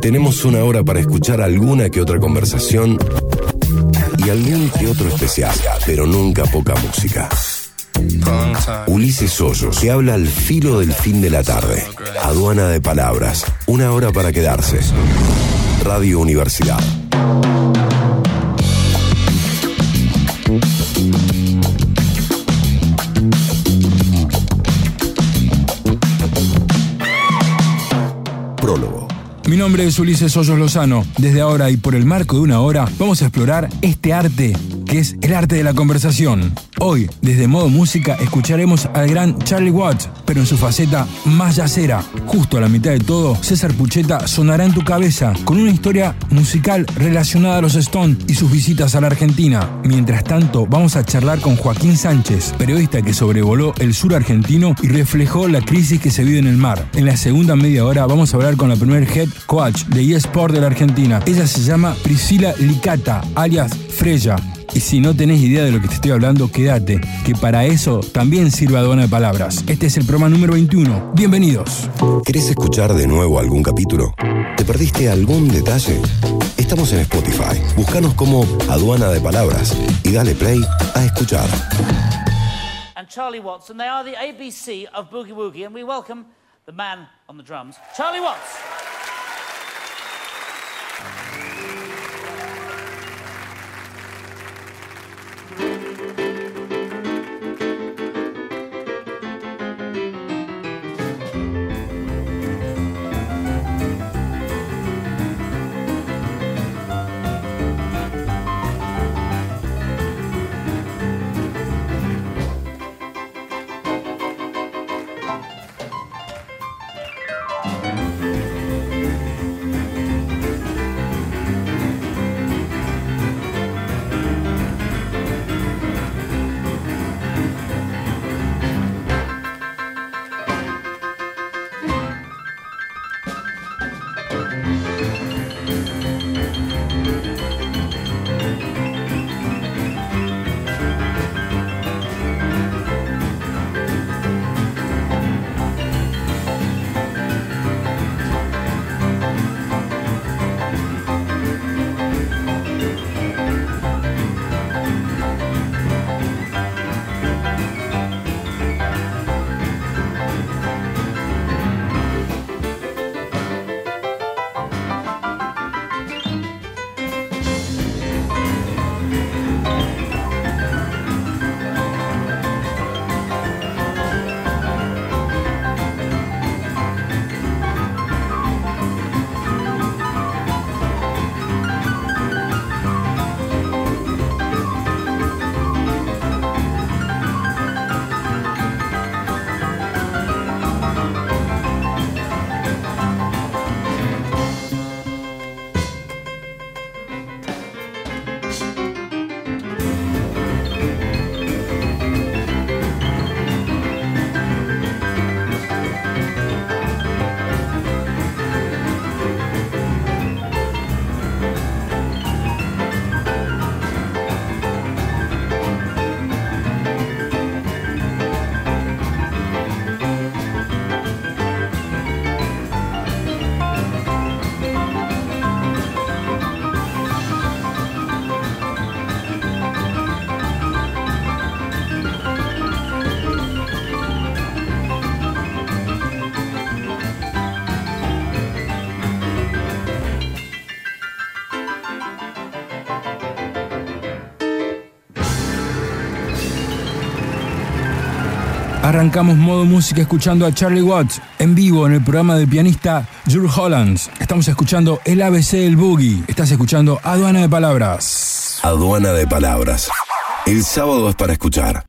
Tenemos una hora para escuchar alguna que otra conversación y algún que otro especial, pero nunca poca música. Ulises Hoyos, que habla al filo del fin de la tarde. Aduana de palabras. Una hora para quedarse. Radio Universidad. Mi nombre es Ulises Hoyos Lozano. Desde ahora y por el marco de una hora vamos a explorar este arte que es el arte de la conversación. Hoy, desde Modo Música, escucharemos al gran Charlie Watts, pero en su faceta más yacera. Justo a la mitad de todo, César Pucheta sonará en tu cabeza con una historia musical relacionada a los Stones y sus visitas a la Argentina. Mientras tanto, vamos a charlar con Joaquín Sánchez, periodista que sobrevoló el sur argentino y reflejó la crisis que se vive en el mar. En la segunda media hora vamos a hablar con la primer head coach de eSport de la Argentina. Ella se llama Priscila Licata, alias Freya. Y si no tenés idea de lo que te estoy hablando, quédate, que para eso también sirve aduana de palabras. Este es el programa número 21. Bienvenidos. ¿Querés escuchar de nuevo algún capítulo? ¿Te perdiste algún detalle? Estamos en Spotify. Búscanos como Aduana de Palabras y dale play a escuchar. and Charlie Watts, and they are the ABC of Boogie Woogie, and we welcome the man on the drums, Charlie Watts. Arrancamos modo música escuchando a Charlie Watts en vivo en el programa del pianista Jules Hollands. Estamos escuchando el ABC del Boogie. Estás escuchando Aduana de Palabras. Aduana de Palabras. El sábado es para escuchar.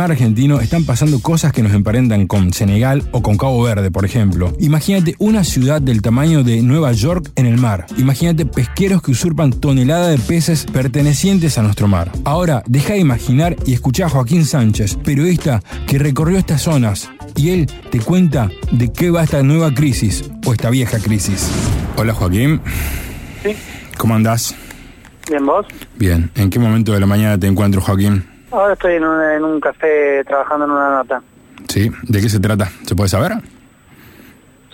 Mar argentino están pasando cosas que nos emparentan con Senegal o con Cabo Verde, por ejemplo. Imagínate una ciudad del tamaño de Nueva York en el mar. Imagínate pesqueros que usurpan toneladas de peces pertenecientes a nuestro mar. Ahora, deja de imaginar y escucha a Joaquín Sánchez, periodista que recorrió estas zonas, y él te cuenta de qué va esta nueva crisis o esta vieja crisis. Hola Joaquín. Sí. ¿Cómo andás? Bien, vos. Bien. ¿En qué momento de la mañana te encuentro, Joaquín? Ahora estoy en un, en un café trabajando en una nota. Sí, ¿de qué se trata? ¿Se puede saber?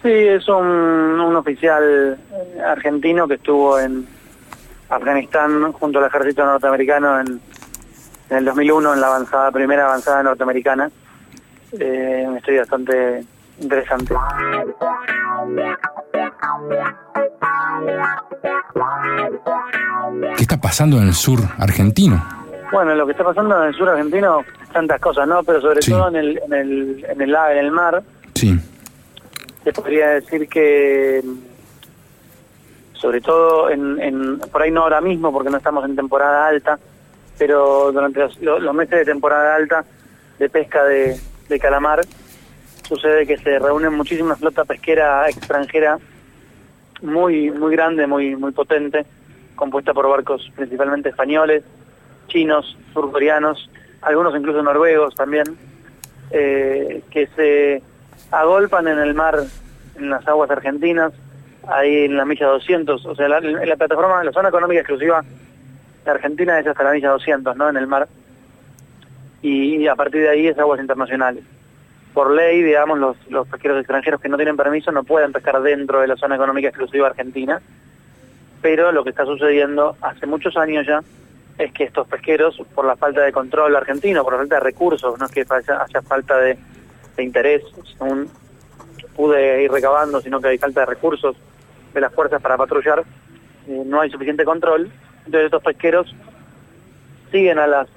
Sí, es un, un oficial eh, argentino que estuvo en Afganistán junto al ejército norteamericano en, en el 2001 en la avanzada primera avanzada norteamericana. Eh, una historia bastante interesante. ¿Qué está pasando en el sur argentino? Bueno, lo que está pasando en el sur argentino, tantas cosas, ¿no? Pero sobre Sí. todo en el, en el, en el, en el mar, Sí, te podría decir que sobre todo en, en por ahí no ahora mismo porque no estamos en temporada alta pero durante los, lo- los meses de temporada alta de pesca de, de calamar sucede que se reúnen muchísimas flota pesquera extranjera muy muy grande muy muy potente compuesta por barcos principalmente españoles chinos surcoreanos algunos incluso noruegos también eh, que se agolpan en el mar, en las aguas argentinas, ahí en la milla 200, o sea, la, la plataforma, la zona económica exclusiva de Argentina es hasta la milla 200, ¿no? En el mar. Y, y a partir de ahí es aguas internacionales. Por ley, digamos, los, los pesqueros extranjeros que no tienen permiso no pueden pescar dentro de la zona económica exclusiva argentina, pero lo que está sucediendo hace muchos años ya es que estos pesqueros, por la falta de control argentino, por la falta de recursos, no es que haya, falta de, de interés, según pude ir recabando, sino que hay falta de recursos de las fuerzas para patrullar, eh, no hay suficiente control, entonces estos pesqueros siguen a las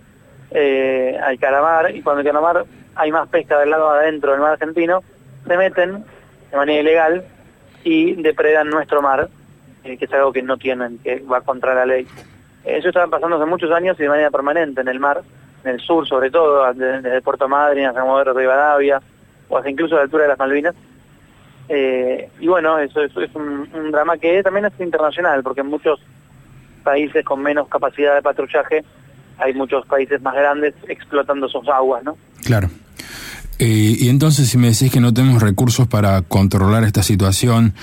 eh, al calamar y cuando el calamar hay más pesca del lado adentro del mar argentino, se meten de manera ilegal y depredan nuestro mar, eh, que es algo que no tienen, que va contra la ley. Eso estaba pasando hace muchos años y de manera permanente en el mar, en el sur sobre todo, de- desde Puerto Madryn Comodoro de Rivadavia, o hasta incluso a la altura de las Malvinas. Eh, y bueno, eso, es un, un drama que también es internacional, porque en muchos países con menos capacidad de patrullaje hay muchos países más grandes explotando sus aguas, ¿no? claro. Eh, y entonces si me decís que no tenemos recursos para controlar esta situación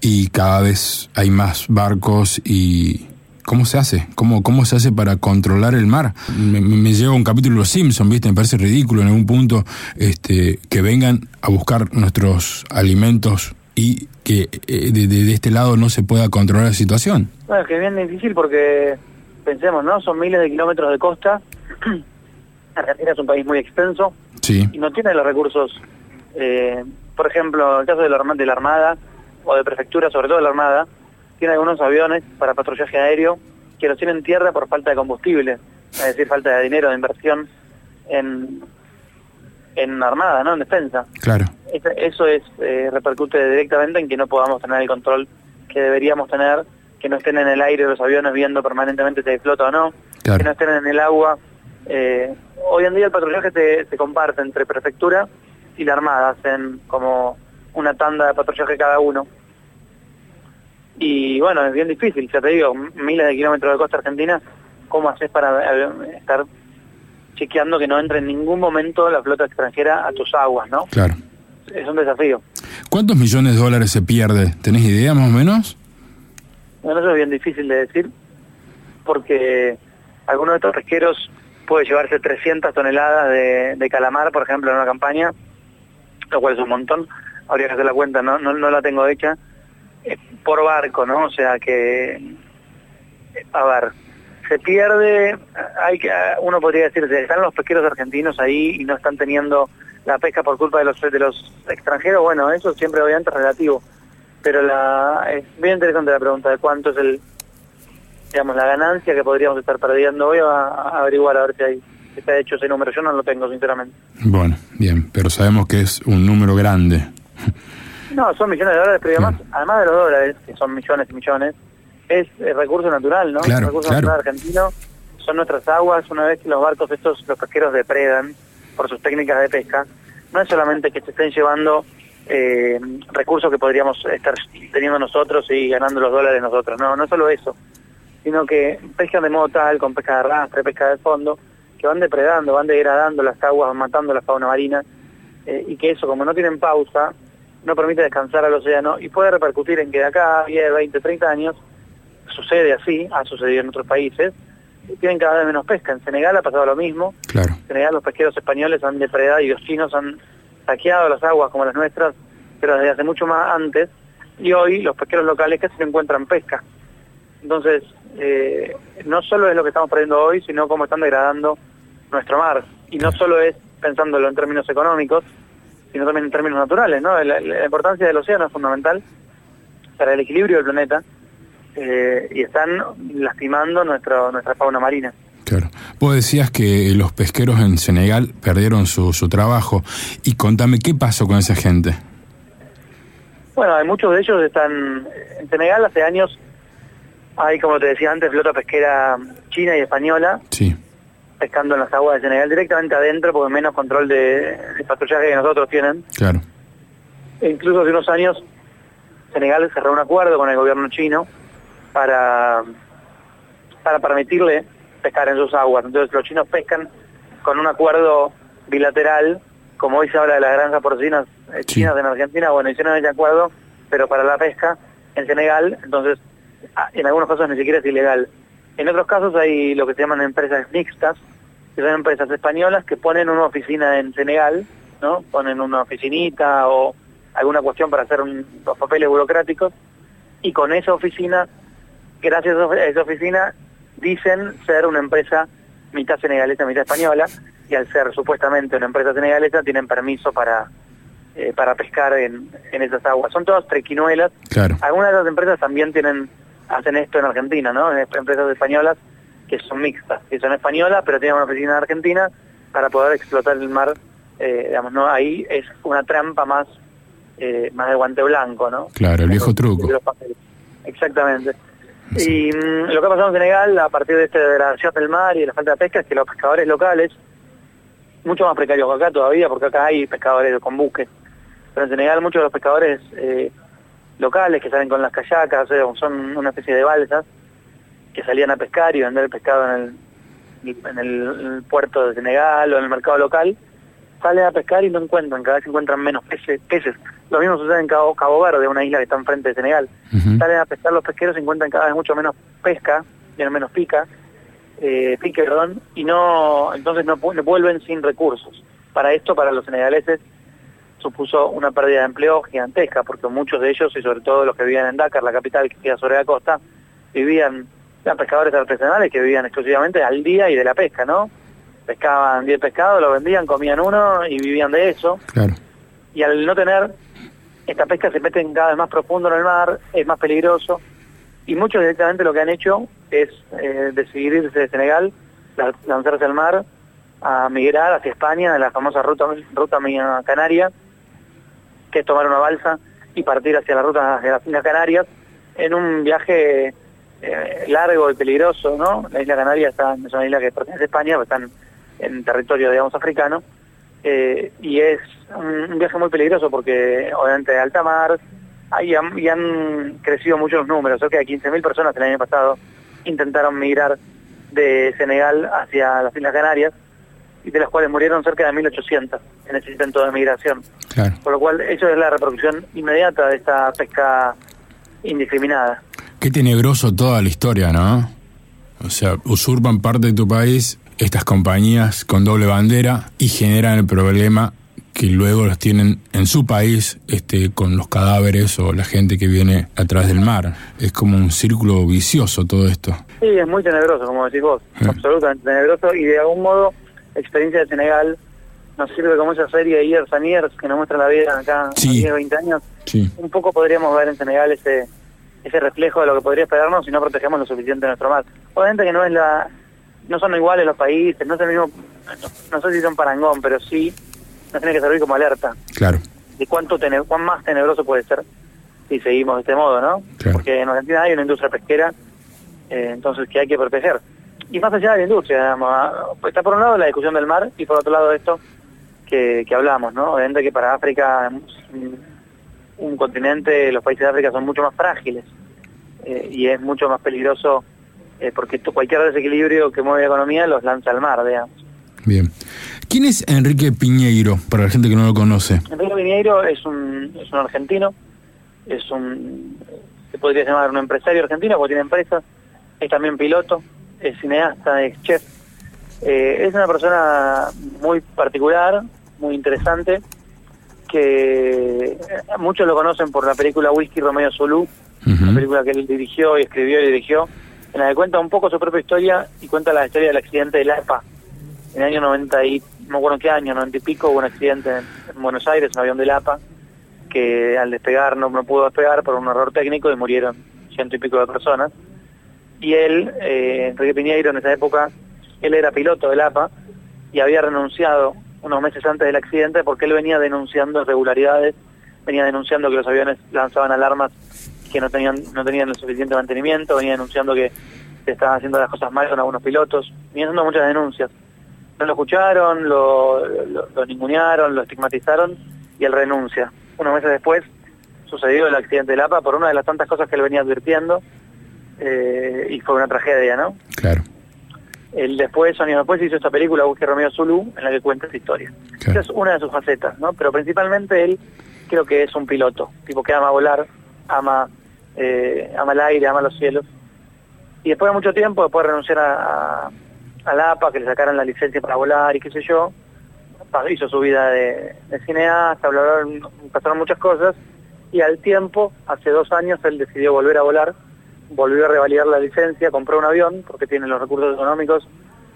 y cada vez hay más barcos y... ¿Cómo se hace? ¿Cómo, cómo se hace para controlar el mar? Me, me- lleva un capítulo de Los Simpsons, ¿viste? Me parece ridículo en algún punto este, que vengan a buscar nuestros alimentos y que eh, de, de- de este lado no se pueda controlar la situación. Bueno, es que es bien difícil porque, pensemos, ¿no? Son miles de kilómetros de costa. Argentina es un país muy extenso Sí, y no tiene los recursos. eh, por ejemplo, el caso de la, de la Armada o de Prefectura, sobre todo de la Armada, tiene algunos aviones para patrullaje aéreo que los tienen en tierra por falta de combustible, es decir, falta de dinero, de inversión en, en Armada, ¿no? En defensa. claro. Eso- es eh, repercute directamente en que no podamos tener el control que deberíamos tener, que no estén en el aire los aviones viendo permanentemente si flota o no, Claro. que no estén en el agua. Eh, hoy en día el patrullaje se, se comparte entre prefectura y la armada, hacen como una tanda de patrullaje cada uno. Y bueno, es bien difícil, ya te digo, miles de kilómetros de costa argentina, ¿cómo haces para eh, estar chequeando que no entre en ningún momento la flota extranjera a tus aguas, ¿no? Claro. Es un desafío. ¿Cuántos millones de dólares se pierde? ¿Tenés idea más o menos? Bueno, eso es bien difícil de decir, porque algunos de estos pesqueros puede llevarse 300 toneladas de, de calamar, por ejemplo, en una campaña, lo cual es un montón. Habría que hacer la cuenta, no, no, no la tengo hecha, por barco, ¿no? O sea que, a ver, se pierde, hay que, uno podría decir, están los pesqueros argentinos ahí y no están teniendo la pesca por culpa de los de los extranjeros, bueno, eso siempre obviamente relativo. Pero la es bien interesante la pregunta de cuánto es el digamos la ganancia que podríamos estar perdiendo. Voy a, a averiguar a ver si hay si está hecho ese número. Yo no lo tengo sinceramente. Bueno, bien, pero sabemos que es un número grande. No, son millones de dólares, pero además, además de los dólares, que son millones y millones, es el recurso natural, ¿no? Claro, el recurso claro. natural argentino son nuestras aguas. Una vez que los barcos estos, los pesqueros depredan por sus técnicas de pesca, no es solamente que se estén llevando eh, recursos que podríamos estar teniendo nosotros y ganando los dólares nosotros. No, no solo eso, sino que pescan de modo tal, con pesca de arrastre, pesca de fondo, que van depredando, van degradando las aguas, van matando la fauna marina, eh, y que eso, como no tienen pausa, no permite descansar al océano y puede repercutir en que de acá a 10, 20, 30 años sucede así, ha sucedido en otros países, tienen cada vez menos pesca. En Senegal ha pasado lo mismo. Claro. En Senegal los pesqueros españoles han depredado y los chinos han saqueado las aguas como las nuestras, pero desde hace mucho más antes. Y hoy los pesqueros locales casi no encuentran pesca. Entonces, eh, no solo es lo que estamos perdiendo hoy, sino cómo están degradando nuestro mar. Y no solo es pensándolo en términos económicos, sino también en términos naturales. ¿no? La, la importancia del océano es fundamental para el equilibrio del planeta eh, y están lastimando nuestro, nuestra fauna marina. Claro. Vos decías que los pesqueros en Senegal perdieron su, su trabajo. Y contame, ¿qué pasó con esa gente? Bueno, hay muchos de ellos están en Senegal hace años. Hay, como te decía antes, flota pesquera china y española Sí, pescando en las aguas de Senegal directamente adentro, porque menos control de, de patrullaje que nosotros tienen. claro. E incluso hace unos años Senegal cerró un acuerdo con el gobierno chino para, para permitirle pescar en sus aguas. Entonces los chinos pescan con un acuerdo bilateral, como hoy se habla de las granjas porcinas eh, Sí. chinas en Argentina, bueno, hicieron ese acuerdo, pero para la pesca en Senegal, entonces ah, en algunos casos ni siquiera es ilegal. En otros casos hay lo que se llaman empresas mixtas, que son empresas españolas que ponen una oficina en Senegal, ¿no? Ponen una oficinita o alguna cuestión para hacer un- los papeles burocráticos y con esa oficina, gracias a esa oficina, dicen ser una empresa mitad senegalesa, mitad española y al ser supuestamente una empresa senegalesa tienen permiso para eh, para pescar en, en esas aguas. Son todas trequinuelas. Claro. Algunas de las empresas también tienen hacen esto en Argentina, ¿no? Empresas españolas que son mixtas, que son españolas pero tienen una oficina en Argentina para poder explotar el mar, eh, digamos, ¿no? Ahí es una trampa más eh, más de guante blanco, ¿no? Claro, el viejo truco. Exactamente. Sí. Y mm, lo que ha pasado en Senegal a partir de esta degradación del mar y de la falta de pesca es que los pescadores locales, mucho más precarios que acá todavía, porque acá hay pescadores con buques, pero en Senegal muchos de los pescadores eh, locales que salen con las o sea, son una especie de balsas, que salían a pescar y vender pescado en el, en el, en el puerto de Senegal o en el mercado local, salen a pescar y no encuentran, cada vez encuentran menos peces. peces. Lo mismo sucede en Cabo, Cabo Verde, una isla que está enfrente de Senegal. Salen a pescar los pesqueros y encuentran cada vez mucho menos pesca, tienen menos pica, eh, pique, perdón, y no, entonces no, no vuelven sin recursos. Para esto, para los senegaleses, supuso una pérdida de empleo gigantesca, porque muchos de ellos, y sobre todo los que vivían en Dakar, la capital que queda sobre la costa, vivían, eran pescadores artesanales que vivían exclusivamente al día y de la pesca, ¿no? Pescaban 10 pescados, lo vendían, comían uno y vivían de eso. Claro. Y al no tener, esta pesca se meten cada vez más profundo en el mar, es más peligroso. Y muchos directamente lo que han hecho es eh, decidir irse de Senegal, la- lanzarse al mar, a migrar hacia España, en la famosa ruta, ruta canaria, que es tomar una balsa y partir hacia la ruta de las Islas Canarias en un viaje eh, largo y peligroso, ¿no? La isla Canaria está, es una isla que pertenece a España, pero están en territorio, digamos, africano, eh, y es un, viaje muy peligroso porque obviamente de alta mar, ahí han, y han crecido mucho los números, cerca de 15.000 personas el año pasado intentaron migrar de Senegal hacia las Islas Canarias, y de las cuales murieron cerca de 1.800 en ese intento de migración. Claro. Por lo cual, eso es la reproducción inmediata de esta pesca indiscriminada. Qué tenebroso toda la historia, ¿no? O sea, usurpan parte de tu país estas compañías con doble bandera y generan el problema que luego los tienen en su país este, con los cadáveres o la gente que viene a través del mar. Es como un círculo vicioso todo esto. Sí, es muy tenebroso, como decís vos, Mm. absolutamente tenebroso, y de algún modo, la experiencia de Senegal nos sirve como esa serie de Years and Years que nos muestra la vida acá Sí. 10, 20 años. Sí, Un poco podríamos ver en Senegal ese ese reflejo de lo que podría esperarnos si no protegemos lo suficiente nuestro mar. Obviamente que no es la no son iguales los países, no es el mismo, no, no sé si son parangón, pero sí nos tiene que servir como alerta claro. de cuánto tene- cuán más tenebroso puede ser si seguimos de este modo, ¿no? Claro. Porque en Argentina hay una industria pesquera, eh, entonces que hay que proteger. Y más allá de la industria, digamos, ah, está por un lado la discusión del mar y por otro lado esto que, que hablamos, ¿no? Obviamente que para África, un, continente, los países de África son mucho más frágiles eh, y es mucho más peligroso eh, porque cualquier desequilibrio que mueve la economía los lanza al mar, digamos. Bien. ¿Quién es Enrique Piñeiro, para la gente que no lo conoce? Enrique Piñeiro es un, es un argentino, es un, se podría llamar un empresario argentino porque tiene empresas, es también piloto, es cineasta, es chef. Eh, es una persona muy particular, muy interesante, que muchos lo conocen por la película Whisky Romeo Zulu, Ujú. la película que él dirigió y escribió y dirigió, en la que cuenta un poco su propia historia y cuenta la historia del accidente del APA. En el año 90 y, no me acuerdo en qué año, 90 y pico, hubo un accidente en, en Buenos Aires, un avión del APA, que al despegar no, no pudo despegar por un error técnico y murieron ciento y pico de personas. Y él, eh, Enrique Piñeiro, en esa época, él era piloto del APA y había renunciado unos meses antes del accidente porque él venía denunciando irregularidades, venía denunciando que los aviones lanzaban alarmas que no tenían no tenían el suficiente mantenimiento, venía denunciando que se estaban haciendo las cosas mal con algunos pilotos, venía haciendo muchas denuncias. No lo escucharon, lo, lo, lo ningunearon, lo estigmatizaron y él renuncia. Unos meses después sucedió el accidente del APA por una de las tantas cosas que él venía advirtiendo eh, y fue una tragedia, ¿no? Claro. Él después, años después, hizo esta película, Busque Romeo Zulu, en la que cuenta esta historia. Claro. Esa es una de sus facetas, ¿no? Pero principalmente él creo que es un piloto, tipo que ama volar, ama, eh, ama el aire, ama los cielos. Y después de mucho tiempo, después de renunciar a, a, a la APA, que le sacaran la licencia para volar y qué sé yo, hizo su vida de, de cineasta, bla, bla, bla, pasaron muchas cosas, y al tiempo, hace dos años, él decidió volver a volar, volvió a revalidar la licencia, compró un avión, porque tiene los recursos económicos,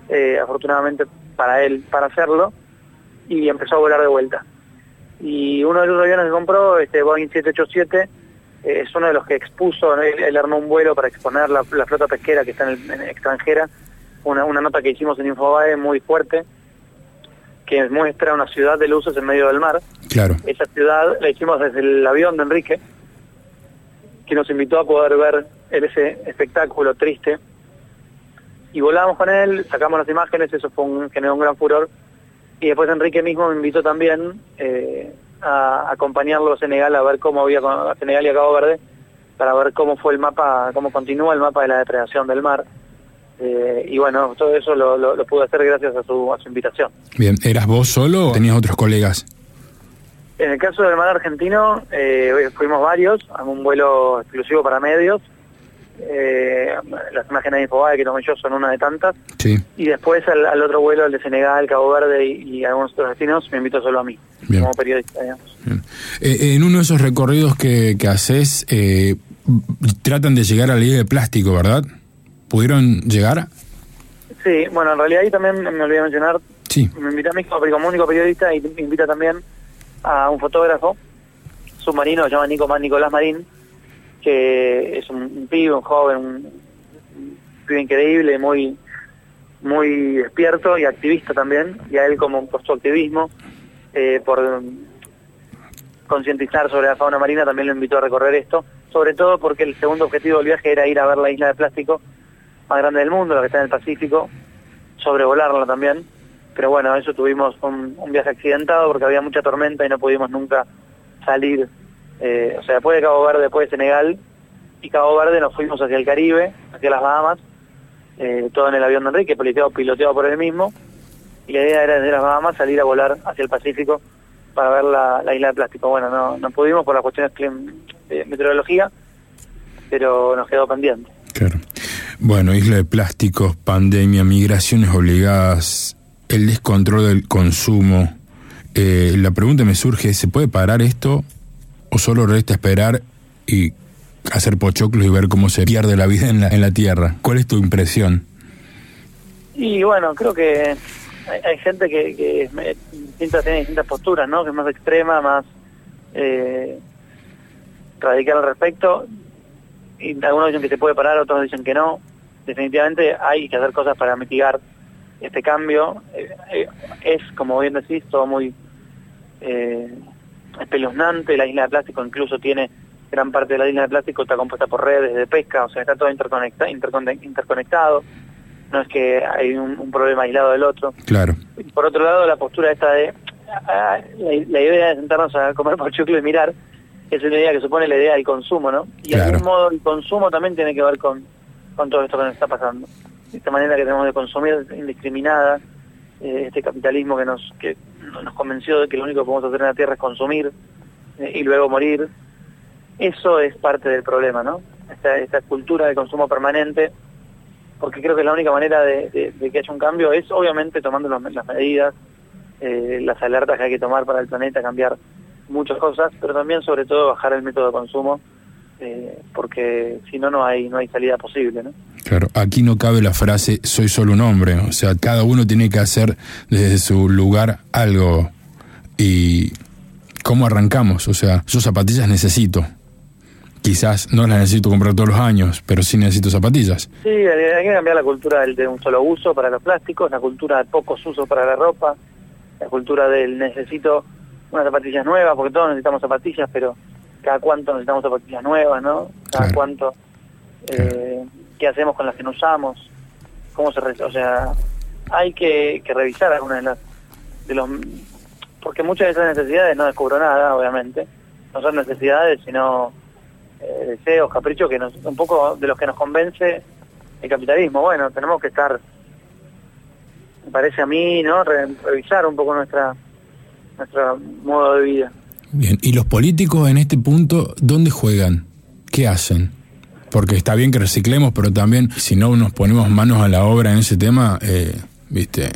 eh, afortunadamente para él, para hacerlo, y empezó a volar de vuelta. Y uno de los aviones que compró, este Boeing 787, eh, es uno de los que expuso, ¿no? él, él armó un vuelo para exponer la, la flota pesquera que está en, el, en extranjera, una, una nota que hicimos en Infobae muy fuerte, que muestra una ciudad de luces en medio del mar. Claro. Esa ciudad la hicimos desde el avión de Enrique, que nos invitó a poder ver el- ese espectáculo triste. Y volamos con él, sacamos las imágenes, eso fue un, generó un gran furor. Y después Enrique mismo me invitó también eh, a acompañarlo a Senegal a ver cómo había, a Senegal y a Cabo Verde, para ver cómo fue el mapa, cómo continúa el mapa de la depredación del mar. Eh, y bueno, todo eso lo, lo, lo pude hacer gracias a su, a su invitación. Bien, ¿eras vos solo o tenías otros colegas? En el caso del mar argentino, eh, fuimos varios a un vuelo exclusivo para medios. Eh, las imágenes de Infobae que tomé yo son una de tantas. Sí. Y después al, al otro vuelo, el de Senegal, Cabo Verde y, y algunos otros destinos, me invitó solo a mí, Bien. como periodista, digamos. Bien. Eh, en uno de esos recorridos que, que haces, eh, tratan de llegar a la isla de plástico, ¿verdad? ¿Pudieron llegar? Sí, bueno, en realidad ahí también me olvidé mencionar, Sí. me invita a mí como, único periodista y me invita también a un fotógrafo submarino que se llama Nico, Nicolás Marín, que es un, pibe, un joven, un, un pibe increíble, muy muy despierto y activista también, y a él como por su activismo, eh, por concientizar sobre la fauna marina, también lo invitó a recorrer esto, sobre todo porque el segundo objetivo del viaje era ir a ver la isla de plástico más grande del mundo, la que está en el Pacífico, sobrevolarla también, pero bueno, eso tuvimos un viaje accidentado porque había mucha tormenta y no pudimos nunca salir, eh, o sea, después de Cabo Verde, después de Senegal, y Cabo Verde nos fuimos hacia el Caribe, hacia las Bahamas, eh, todo en el avión de Enrique, piloteado, piloteado por él mismo, y la idea era desde las Bahamas salir a volar hacia el Pacífico para ver la, la isla de plástico. Bueno, no, pudimos por las cuestiones de meteorología, pero nos quedó pendiente. Claro. Bueno, isla de plásticos, pandemia, migraciones obligadas, el descontrol del consumo. Eh, la pregunta me surge, ¿se puede parar esto o solo resta esperar y hacer pochoclos y ver cómo se pierde la vida en la, en la Tierra? ¿Cuál es tu impresión? Y bueno, creo que hay, gente que, tiene distintas posturas, ¿no? Que es más extrema, más eh, radical al respecto. Y algunos dicen que se puede parar, otros dicen que no. Definitivamente hay que hacer cosas para mitigar este cambio. Eh, eh, es, como bien decís, todo muy eh, espeluznante. La isla de plástico incluso tiene gran parte de la isla de plástico está compuesta por redes de pesca, o sea, está todo interconecta, interconect- interconectado. No es que hay un, un problema aislado del otro. Claro. Por otro lado, la postura esta de ah, la, la idea de sentarnos a comer pochoclo y mirar es una idea que supone la idea del consumo, ¿no? Y de algún modo el consumo también tiene que ver con, con todo esto que nos está pasando. Esta manera que tenemos de consumir indiscriminada, eh, este capitalismo que nos que nos convenció de que lo único que podemos hacer en la Tierra es consumir eh, y luego morir. Eso es parte del problema, ¿no? Esta, esta cultura de consumo permanente porque creo que la única manera de, que haya un cambio es obviamente tomando las medidas, eh, las alertas que hay que tomar para el planeta, cambiar muchas cosas, pero también sobre todo bajar el método de consumo, eh, porque si no, no hay, no hay salida posible. ¿no? Claro, aquí no cabe la frase soy solo un hombre, o sea, cada uno tiene que hacer desde su lugar algo. ¿Y cómo arrancamos? O sea, yo zapatillas necesito, quizás no las necesito comprar todos los años, pero sí necesito zapatillas. Sí, hay que cambiar la cultura del, de un solo uso para los plásticos, la cultura de pocos usos para la ropa, la cultura del necesito unas zapatillas nuevas, porque todos necesitamos zapatillas, pero cada cuánto necesitamos zapatillas nuevas, ¿no? Cada cuánto, eh, qué hacemos con las que no usamos, cómo se... O sea, hay que, que revisar algunas de las... De los, porque muchas de esas necesidades no descubro nada, obviamente, no son necesidades, sino eh, deseos, caprichos, que nos, un poco de los que nos convence el capitalismo. Bueno, tenemos que estar, me parece a mí, ¿no? revisar un poco nuestra nuestro modo de vida. Bien, ¿y los políticos en este punto dónde juegan? ¿Qué hacen? Porque está bien que reciclemos, pero también si no nos ponemos manos a la obra en ese tema, eh, viste,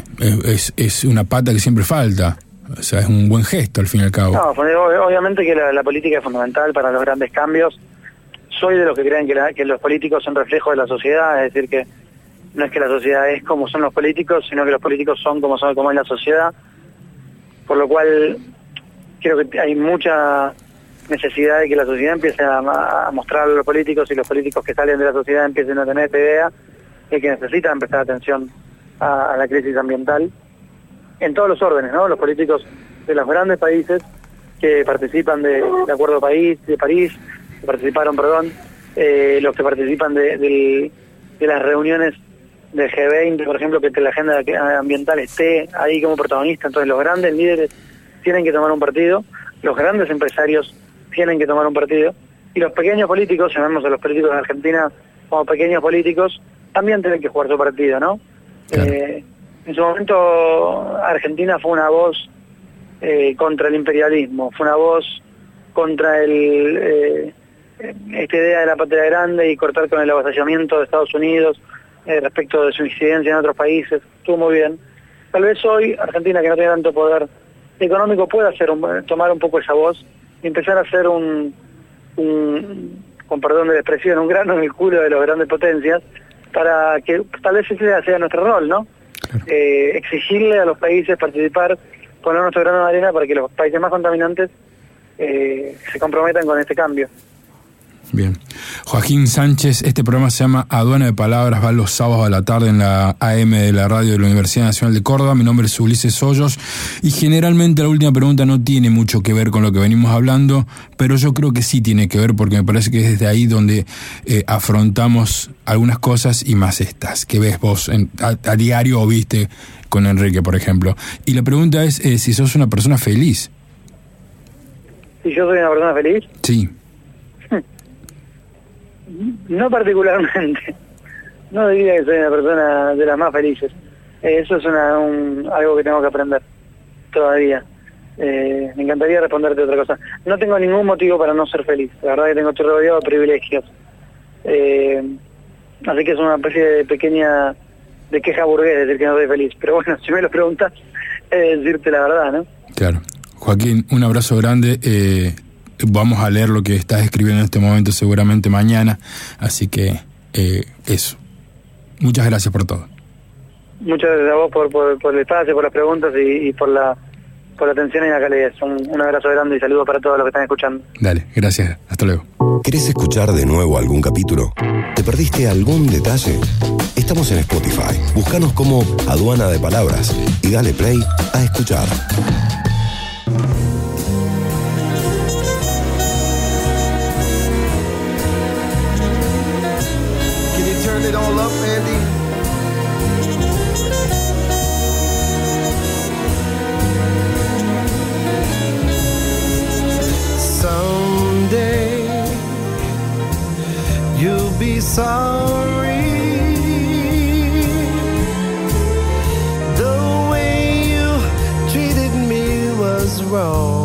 es, es una pata que siempre falta. O sea, es un buen gesto al fin y al cabo. Pues, obviamente que la, política es fundamental para los grandes cambios. Soy de los que creen que, que los políticos son reflejo de la sociedad, es decir, que no es que la sociedad es como son los políticos, sino que los políticos son como son como es la sociedad. Por lo cual creo que hay mucha necesidad de que la sociedad empiece a, mostrar a los políticos y los políticos que salen de la sociedad empiecen a tener esta idea de que necesitan prestar atención a la crisis ambiental en todos los órdenes, ¿no? Los políticos de los grandes países que participan de, Acuerdo País, de París, que participaron, perdón, eh, los que participan de, las reuniones del G20, por ejemplo, que la agenda ambiental esté ahí como protagonista. Entonces los grandes líderes tienen que tomar un partido, los grandes empresarios tienen que tomar un partido, y los pequeños políticos, llamemos a los políticos de Argentina como pequeños políticos, también tienen que jugar su partido, ¿no? Eh, en su momento Argentina fue una voz eh, contra el imperialismo, fue una voz contra el, eh, esta idea de la patria grande y cortar con el avasallamiento de Estados Unidos eh, respecto de su incidencia en otros países. Estuvo muy bien. Tal vez hoy Argentina, que no tiene tanto poder económico, pueda hacer tomar un poco esa voz y empezar a hacer un, un, con perdón de la expresión, un grano en el culo de las grandes potencias para que tal vez ese sea nuestro rol, ¿no? eh, exigirle a los países participar, poner nuestro grano de arena para que los países más contaminantes eh, se comprometan con este cambio. Bien. Joaquín Sánchez, este programa se llama Aduana de Palabras, va los sábados a la tarde en la AM de la radio de la Universidad Nacional de Córdoba. Mi nombre es Ulises Hoyos y generalmente la última pregunta no tiene mucho que ver con lo que venimos hablando, pero yo creo que sí tiene que ver porque me parece que es desde ahí donde eh, afrontamos algunas cosas y más estas que ves vos a, diario o viste con Enrique, por ejemplo. Y la pregunta es eh, si sos una persona feliz. ¿Si yo soy una persona feliz? Sí. No particularmente. No diría que soy una persona de las más felices. Eh, eso es una, algo que tengo que aprender todavía. Eh, me encantaría responderte otra cosa. No tengo ningún motivo para no ser feliz. La verdad que tengo estoy rodeado de privilegios. Eh, así que es una especie de pequeña de queja burgués decir que no soy feliz. Pero bueno, si me lo preguntas, es decirte la verdad, ¿no? Claro. Joaquín, un abrazo grande. Eh, vamos a leer lo que estás escribiendo en este momento seguramente mañana, así que eh, eso. Muchas gracias por todo. Muchas gracias a vos por, por, el espacio, por las preguntas y, por la por la atención y la calidez. Un, un abrazo grande y saludos para todos los que están escuchando. Dale, gracias. Hasta luego. ¿Querés escuchar de nuevo algún capítulo? ¿Te perdiste algún detalle? Estamos en Spotify. Búscanos como Aduana de Palabras y dale play a escuchar. Sorry. The way you treated me was wrong.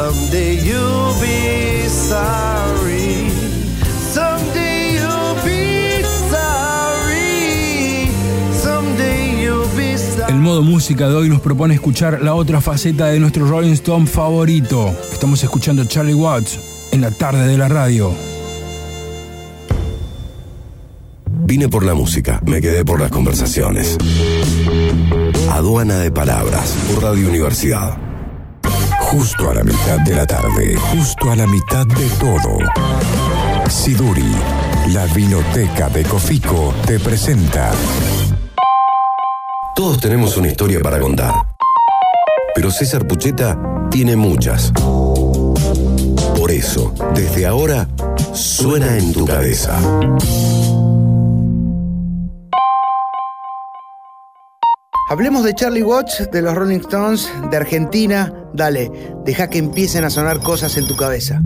Someday you'll be sorry. Someday you'll be sorry. Someday you'll be sorry. El modo música de hoy nos propone escuchar la otra faceta de nuestro Rolling Stone favorito. Estamos escuchando Charlie Watts en la tarde de la radio. Vine por la música, me quedé por las conversaciones. Aduana de Palabras, por Radio Universidad. Justo a la mitad de la tarde, justo a la mitad de todo. Siduri, la vinoteca de Cofico, te presenta Todos tenemos una historia para contar. Pero César Pucheta tiene muchas. Por eso, desde ahora, suena en tu cabeza. Hablemos de Charlie Watts, de los Rolling Stones, de Argentina. Dale, deja que empiecen a sonar cosas en tu cabeza.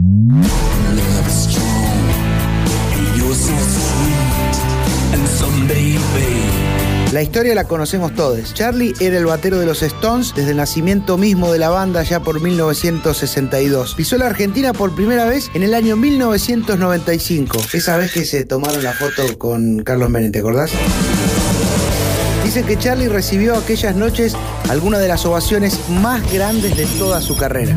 La historia la conocemos todos. Charlie era el batero de los Stones desde el nacimiento mismo de la banda ya por 1962. Pisó la Argentina por primera vez en el año 1995. Esa vez que se tomaron la foto con Carlos Menem, ¿te acordás? Dicen que Charlie recibió aquellas noches algunas de las ovaciones más grandes de toda su carrera.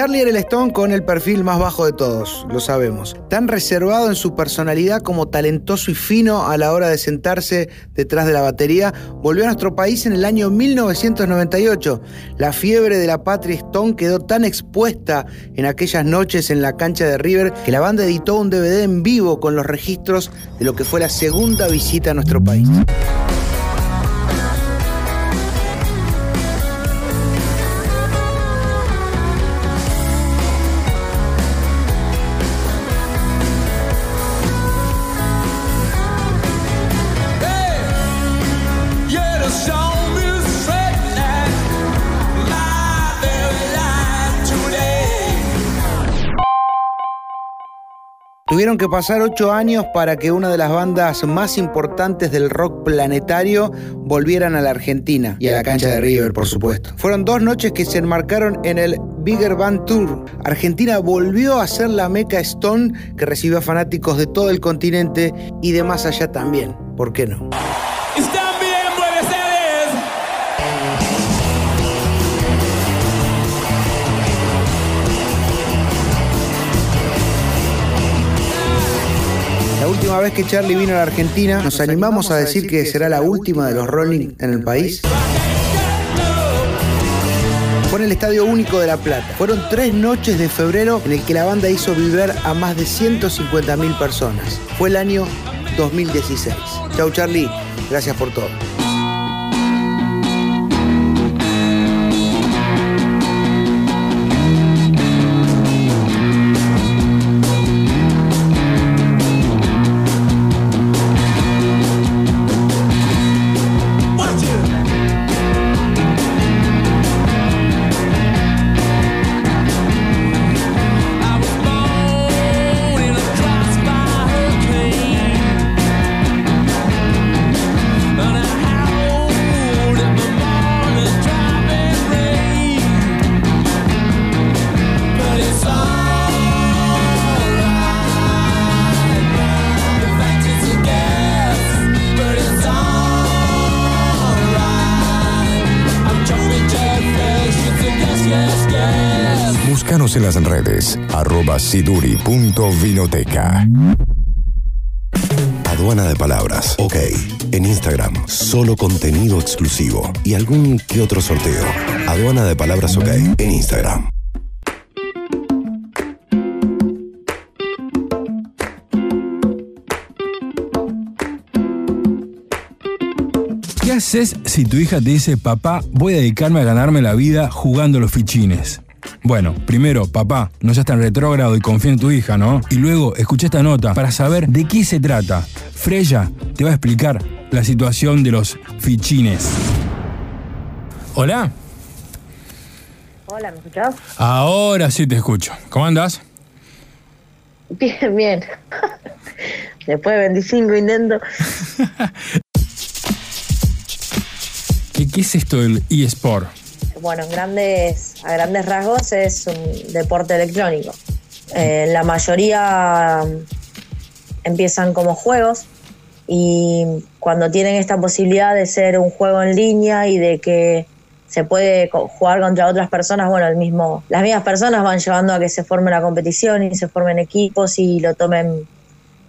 Charlie era el Stone con el perfil más bajo de todos, lo sabemos. Tan reservado en su personalidad como talentoso y fino a la hora de sentarse detrás de la batería, volvió a nuestro país en el año 1998. La fiebre de la patria Stone quedó tan expuesta en aquellas noches en la cancha de River que la banda editó un DVD en vivo con los registros de lo que fue la segunda visita a nuestro país. Que pasar ocho años para que una de las bandas más importantes del rock planetario volvieran a la Argentina y a la cancha de River, por supuesto. Fueron dos noches que se enmarcaron en el Bigger Band Tour. Argentina volvió a ser la meca Stone que recibió a fanáticos de todo el continente y de más allá también. ¿Por qué no? Última vez que Charlie vino a la Argentina, nos animamos a decir que será la última de los Rolling en el país. Fue en el Estadio Único de La Plata. Fueron tres noches de febrero en el que la banda hizo vibrar a más de 150.000 personas. Fue el año 2016. Chau Charlie, gracias por todo. siduri.vinoteca. Aduana de palabras. Ok. En Instagram, solo contenido exclusivo y algún que otro sorteo. Aduana de palabras OK. En Instagram. ¿Qué haces si tu hija te dice, papá, voy a dedicarme a ganarme la vida jugando los fichines? Bueno, primero, papá, no seas tan retrógrado y confía en tu hija, ¿no? Y luego, escucha esta nota para saber de qué se trata. Freya te va a explicar la situación de los fichines. Hola, Hola, ¿me escuchás? ahora sí te escucho. ¿Cómo andas? Bien, bien. Después de 25 intentos. ¿Qué, qué es esto del eSport? Bueno, en grandes, a grandes rasgos es un deporte electrónico. Eh, la mayoría empiezan como juegos y cuando tienen esta posibilidad de ser un juego en línea y de que se puede jugar contra otras personas, bueno, el mismo, las mismas personas van llevando a que se forme la competición y se formen equipos y lo tomen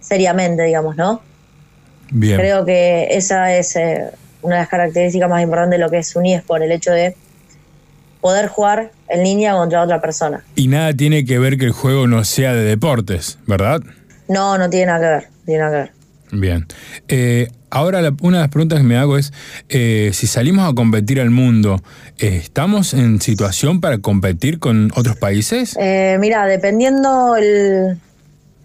seriamente, digamos, ¿no? Bien. Creo que esa es eh, una de las características más importantes de lo que es un eSport, el hecho de poder jugar en línea contra otra persona. Y nada tiene que ver que el juego no sea de deportes, ¿verdad? No, no tiene nada que ver, tiene nada que ver. Bien. Eh, ahora la- una de las preguntas que me hago es, eh, si salimos a competir al mundo, eh, ¿estamos en situación para competir con otros países? Eh, mira, dependiendo el,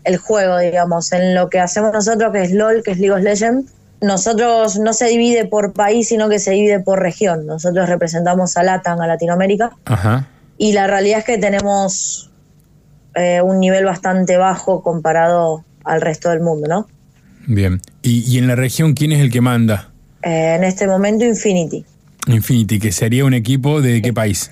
el juego, digamos, en lo que hacemos nosotros, que es LOL, que es League of Legends, nosotros no se divide por país, sino que se divide por región. Nosotros representamos a LATAM, a Latinoamérica, Ajá. y la realidad es que tenemos eh, un nivel bastante bajo comparado al resto del mundo, ¿no? Bien. ¿Y, y en la región quién es el que manda? Eh, en este momento Infinity. Infinity, que sería un equipo de qué país?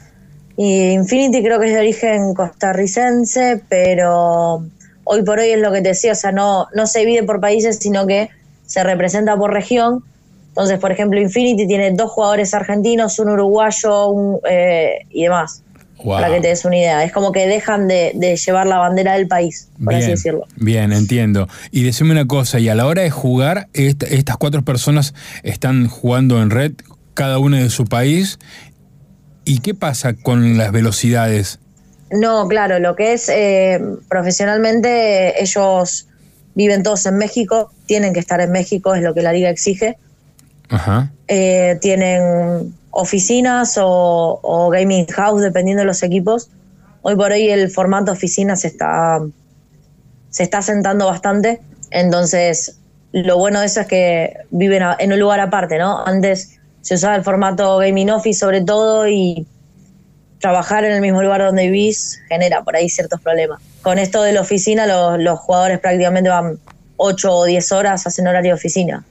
Y Infinity creo que es de origen costarricense, pero hoy por hoy es lo que te decía, o sea, no, no se divide por países, sino que se representa por región. Entonces, por ejemplo, Infinity tiene dos jugadores argentinos, un uruguayo un, eh, y demás, Wow. para que te des una idea. Es como que dejan de, de llevar la bandera del país, por así Bien, decirlo. bien, entiendo. Y decime una cosa, y a la hora de jugar, est- estas cuatro personas están jugando en red, cada una de su país. ¿Y qué pasa con las velocidades? No, claro, lo que es eh, profesionalmente, ellos viven todos en México, tienen que estar en México, es lo que la liga exige. Ajá. eh, tienen oficinas o, o gaming house, dependiendo de los equipos. Hoy por hoy el formato oficina se está, se está sentando bastante. Entonces, lo bueno de eso es que viven en un lugar aparte, ¿no? Antes se usaba el formato gaming office sobre todo y trabajar en el mismo lugar donde vivís genera por ahí ciertos problemas. Con esto de la oficina, los, los jugadores prácticamente van 8 o 10 horas, hacen horario de oficina,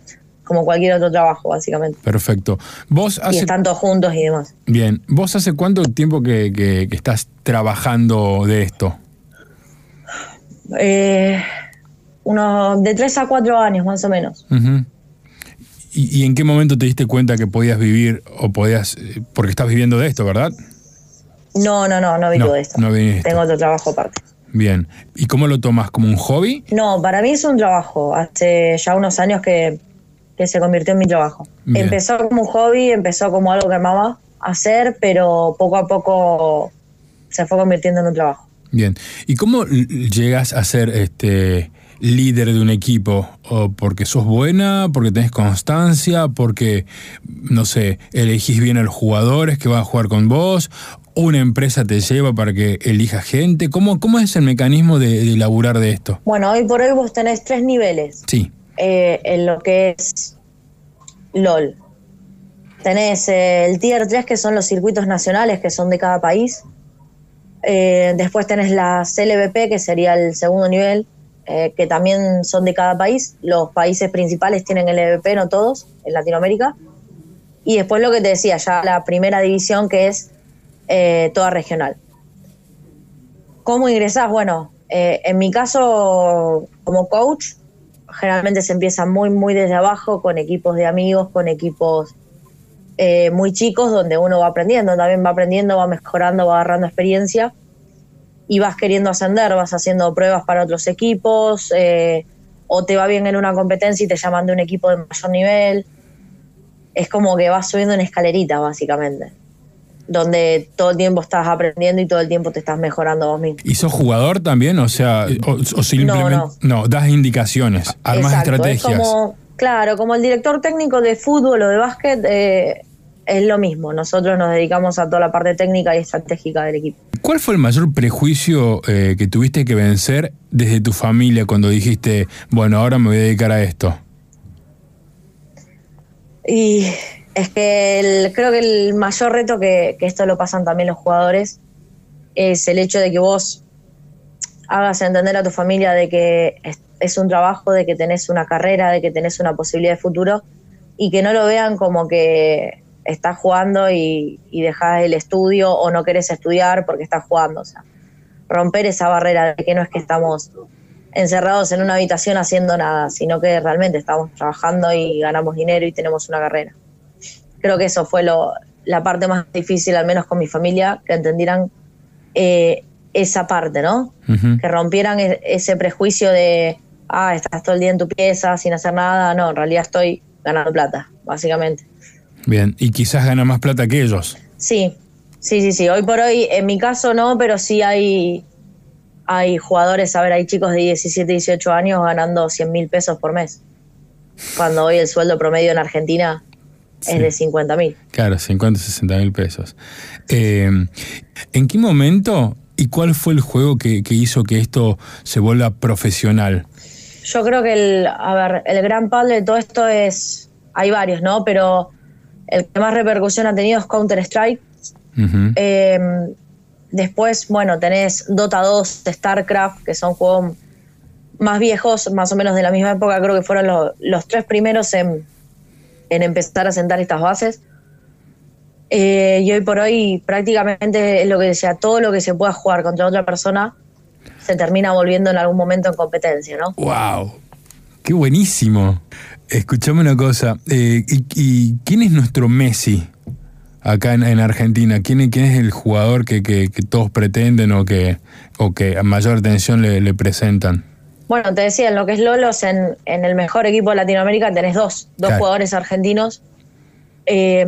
como cualquier otro trabajo, básicamente. Perfecto. Vos Y están todos juntos y demás. bien, ¿vos hace cuánto tiempo que, que- que estás trabajando de esto? Eh, unos de 3 a 4 años más o menos. ¿Y, y en qué momento te diste cuenta que podías vivir o podías, eh, porque estás viviendo de esto, ¿verdad? No, no, no, no vivo No, de esto. no. Tengo otro trabajo aparte. Bien. ¿Y cómo lo tomas? ¿Como un hobby? No, para mí es un trabajo. Hace ya unos años que, que se convirtió en mi trabajo. Bien. Empezó como un hobby, empezó como algo que amaba hacer, pero poco a poco se fue convirtiendo en un trabajo. Bien. ¿Y cómo llegas a ser este líder de un equipo? ¿O porque sos buena, porque tenés constancia, porque, no sé, elegís bien a los jugadores que van a jugar con vos? ¿O una empresa te lleva para que elija gente? ¿Cómo, cómo es el mecanismo de, de laburar de esto? Bueno, hoy por hoy vos tenés tres niveles Sí. eh, en lo que es LOL. Tenés eh, el Tier 3, que son los circuitos nacionales, que son de cada país. Eh, después tenés la CLBP, que sería el segundo nivel, que también son de cada país. Los países principales tienen LBP, no todos, en Latinoamérica. Y después lo que te decía, ya la primera división, que es eh, toda regional. ¿Cómo ingresás? Bueno, eh, en mi caso, como coach, generalmente se empieza muy, muy desde abajo, con equipos de amigos, con equipos eh, muy chicos, donde uno va aprendiendo, también va aprendiendo, va mejorando, va agarrando experiencia y vas queriendo ascender, vas haciendo pruebas para otros equipos, eh, o te va bien en una competencia y te llaman de un equipo de mayor nivel. Es como que vas subiendo en escalerita, básicamente, donde todo el tiempo estás aprendiendo y todo el tiempo te estás mejorando vos mismo. ¿Y sos jugador también? O sea, o, o simplemente. No, das indicaciones, armas Exacto, estrategias. Es como, claro, como el director técnico de fútbol o de básquet eh, es lo mismo. Nosotros nos dedicamos a toda la parte técnica y estratégica del equipo. ¿Cuál fue el mayor prejuicio eh, que tuviste que vencer desde tu familia cuando dijiste, bueno, ahora me voy a dedicar a esto? Y es que el- creo que el mayor reto que, que esto lo pasan también los jugadores es el hecho de que vos hagas entender a tu familia de que es, un trabajo, de que tenés una carrera, de que tenés una posibilidad de futuro y que no lo vean como que estás jugando y, y dejás el estudio o no querés estudiar porque estás jugando. O sea, romper esa barrera de que no es que estamos encerrados en una habitación haciendo nada, sino que realmente estamos trabajando y ganamos dinero y tenemos una carrera. Creo que eso fue lo, la parte más difícil, al menos con mi familia, que entendieran eh, esa parte, ¿no? Que rompieran e- ese prejuicio de, ah, estás todo el día en tu pieza sin hacer nada. No, en realidad estoy ganando plata, básicamente. Bien, y quizás gana más plata que ellos. Sí, sí, sí, sí. Hoy por hoy, en mi caso no, pero sí hay, hay jugadores, a ver, hay chicos de 17, 18 años ganando 100 mil pesos por mes. Cuando hoy el sueldo promedio en Argentina es de 50 mil. Claro, 50, 60 mil pesos. Eh, ¿En qué momento y cuál fue el juego que, que hizo que esto se vuelva profesional? Yo creo que el, a ver, el gran padre de todo esto es, hay varios, ¿no? Pero el que más repercusión ha tenido es Counter Strike. Ujú. Eh, después, bueno, tenés Dota 2, StarCraft, que son juegos más viejos, más o menos de la misma época, creo que fueron lo- los tres primeros en, en empezar a sentar estas bases. Eh, y hoy por hoy prácticamente es lo que decía, todo lo que se pueda jugar contra otra persona se termina volviendo en algún momento en competencia, ¿no? ¡Wow! ¡Qué buenísimo! Escuchame una cosa. eh, y, quién es nuestro Messi acá en, en Argentina? ¿Quién, es- quién es el jugador que, que- que todos pretenden o que, o que a mayor atención le presentan? Bueno, te decía, en lo que es Lolos, en, en el mejor equipo de Latinoamérica tenés dos, dos Claro. jugadores argentinos eh,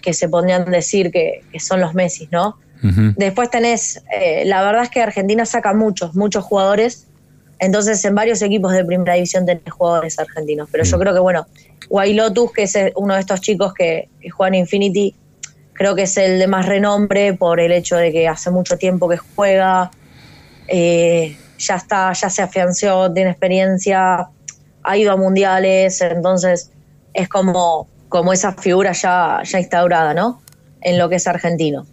que se podrían decir que, que son los Messi, ¿no? Después tenés, eh, la verdad es que Argentina saca muchos, muchos jugadores, entonces en varios equipos de primera división tenés jugadores argentinos, pero yo creo que, bueno, Lotus, que es uno de estos chicos que, que juega en Infinity, creo que es el de más renombre por el hecho de que hace mucho tiempo que juega, eh, ya está, ya se afianció, tiene experiencia, ha ido a mundiales, entonces es como, como esa figura ya, ya instaurada, ¿no? En lo que es argentino.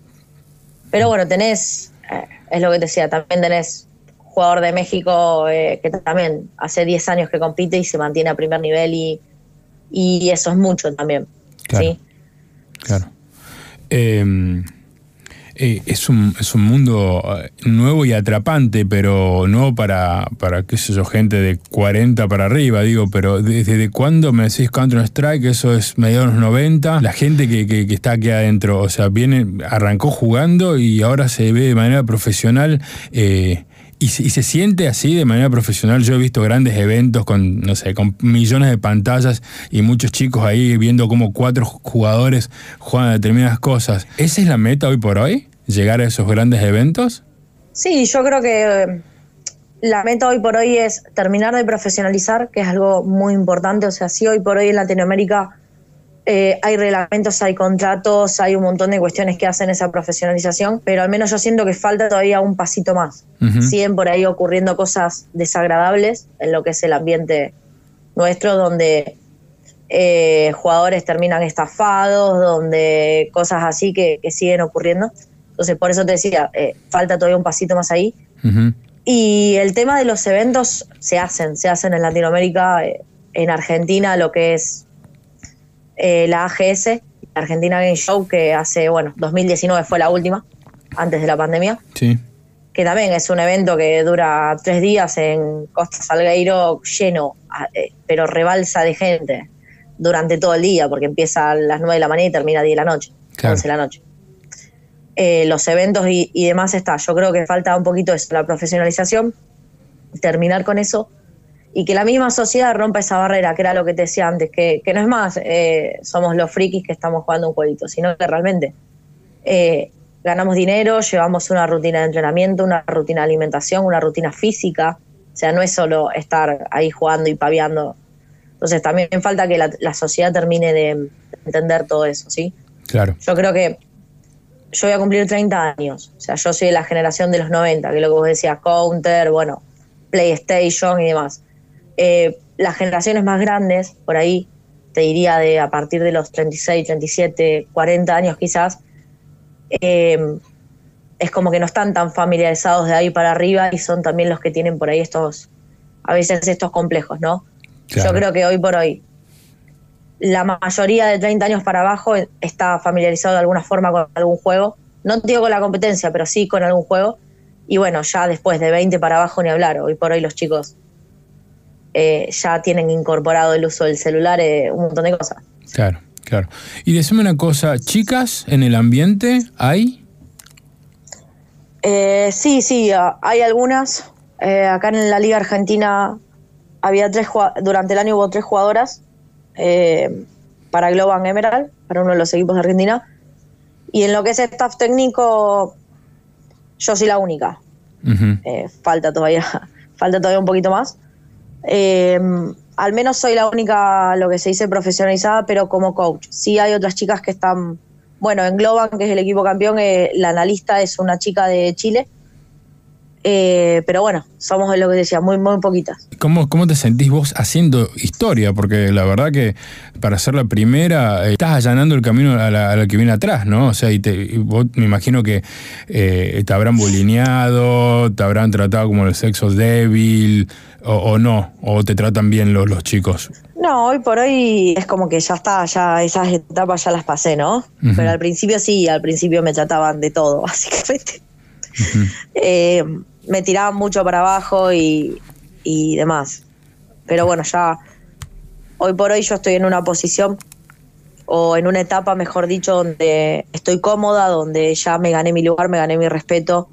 Pero bueno, tenés, eh, es lo que te decía, también tenés jugador de México eh, que también hace 10 años que compite y se mantiene a primer nivel y, y eso es mucho también. Claro. ¿sí? Claro. Eh, eh, es, un, es un mundo eh, nuevo y atrapante, pero no para, para, qué sé yo, gente de 40 para arriba, digo, pero ¿desde de cuándo me decís Counter-Strike? Eso es mediados de los 90. La gente que, que, que está aquí adentro, o sea, viene, arrancó jugando y ahora se ve de manera profesional. Eh, y se, siente así de manera profesional. Yo he visto grandes eventos con, no sé, con millones de pantallas y muchos chicos ahí viendo cómo cuatro jugadores juegan determinadas cosas. ¿Esa es la meta hoy por hoy? ¿Llegar a esos grandes eventos? Sí, yo creo que eh, la meta hoy por hoy es terminar de profesionalizar, que es algo muy importante. O sea, sí, hoy por hoy en Latinoamérica eh, hay reglamentos, hay contratos, hay un montón de cuestiones que hacen esa profesionalización, pero al menos yo siento que falta todavía un pasito más. Ujú. Siguen por ahí ocurriendo cosas desagradables en lo que es el ambiente nuestro, donde eh, jugadores terminan estafados, donde cosas así que, que siguen ocurriendo. Entonces, por eso te decía, eh, falta todavía un pasito más ahí. Y el tema de los eventos se hacen, se hacen en Latinoamérica, en Argentina, lo que es eh, la AGS, Argentina Game Show, que hace, bueno, 2019 fue la última, antes de la pandemia, Sí. que también es un evento que dura tres días en Costa Salgueiro lleno, eh, pero rebalsa de gente durante todo el día, porque empieza a las 9 de la mañana y termina a 10 de la noche, Claro. 11 de la noche. Eh, los eventos y, y demás está. Yo creo que falta un poquito eso, la profesionalización, terminar con eso y que la misma sociedad rompa esa barrera, que era lo que te decía antes, que, que no es más, eh, somos los frikis que estamos jugando un jueguito, sino que realmente eh, ganamos dinero, llevamos una rutina de entrenamiento, una rutina de alimentación, una rutina física, o sea, no es solo estar ahí jugando y paviando. Entonces también falta que la, la sociedad termine de entender todo eso, ¿sí? Claro. Yo creo que yo voy a cumplir 30 años. O sea, yo soy de la generación de los 90, que es lo que vos decías, Counter, bueno, PlayStation y demás. Eh, las generaciones más grandes, por ahí, te diría de a partir de los 36, 37, 40 años quizás, eh, es como que no están tan familiarizados de ahí para arriba y son también los que tienen por ahí estos, a veces estos complejos, ¿no? Claro. Yo creo que hoy por hoy la mayoría de 30 años para abajo está familiarizado de alguna forma con algún juego. No digo con la competencia, pero sí con algún juego. Y bueno, ya después de 20 para abajo ni hablar. Hoy por hoy los chicos eh, ya tienen incorporado el uso del celular, eh, un montón de cosas. Claro, claro. Y decime una cosa, chicas en el ambiente, ¿hay? Eh, sí, sí, hay algunas. Eh, acá en la Liga Argentina había tres durante el año hubo tres jugadoras eh, para Globan Emerald, para uno de los equipos de Argentina. Y en lo que es staff técnico, yo soy la única. Falta todavía, falta todavía un poquito más. Eh, al menos soy la única, lo que se dice, profesionalizada, pero como coach. Sí hay otras chicas que están, bueno, en Globan, que es el equipo campeón, eh, la analista es una chica de Chile. Eh, pero bueno, somos lo que decía, muy, muy poquitas. ¿Cómo, ¿Cómo te sentís vos haciendo historia? Porque la verdad que para ser la primera estás allanando el camino a la, que viene atrás, ¿no? O sea, y, te, y vos me imagino que te habrán bulineado, te habrán tratado como el sexo débil, o, o no, o te tratan bien los, los chicos. No, hoy por hoy es como que ya está, ya esas etapas ya las pasé, ¿no? Pero al principio sí, al principio me trataban de todo, básicamente. Eh, me tiraban mucho para abajo y, y demás. Pero bueno, ya hoy por hoy yo estoy en una posición o en una etapa, mejor dicho, donde estoy cómoda, donde ya me gané mi lugar, me gané mi respeto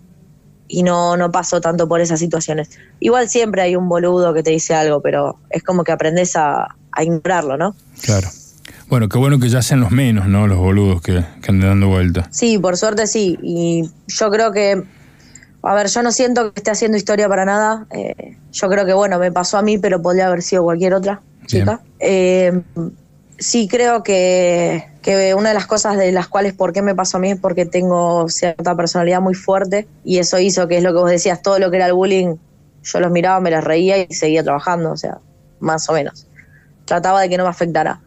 y no, no paso tanto por esas situaciones. Igual siempre hay un boludo que te dice algo, pero es como que aprendes a, a ignorarlo, ¿no? Claro. Bueno, qué bueno que ya sean los menos, ¿no? Los boludos que, que anden dando vuelta. Sí, por suerte sí. Y yo creo que, a ver, yo no siento que esté haciendo historia para nada. Eh, yo creo que, bueno, me pasó a mí, pero podría haber sido cualquier otra chica. Eh, sí creo que, que una de las cosas de las cuales por qué me pasó a mí es porque tengo cierta personalidad muy fuerte y eso hizo que es lo que vos decías, todo lo que era el bullying, yo los miraba, me las reía y seguía trabajando, o sea, más o menos. Trataba de que no me afectara.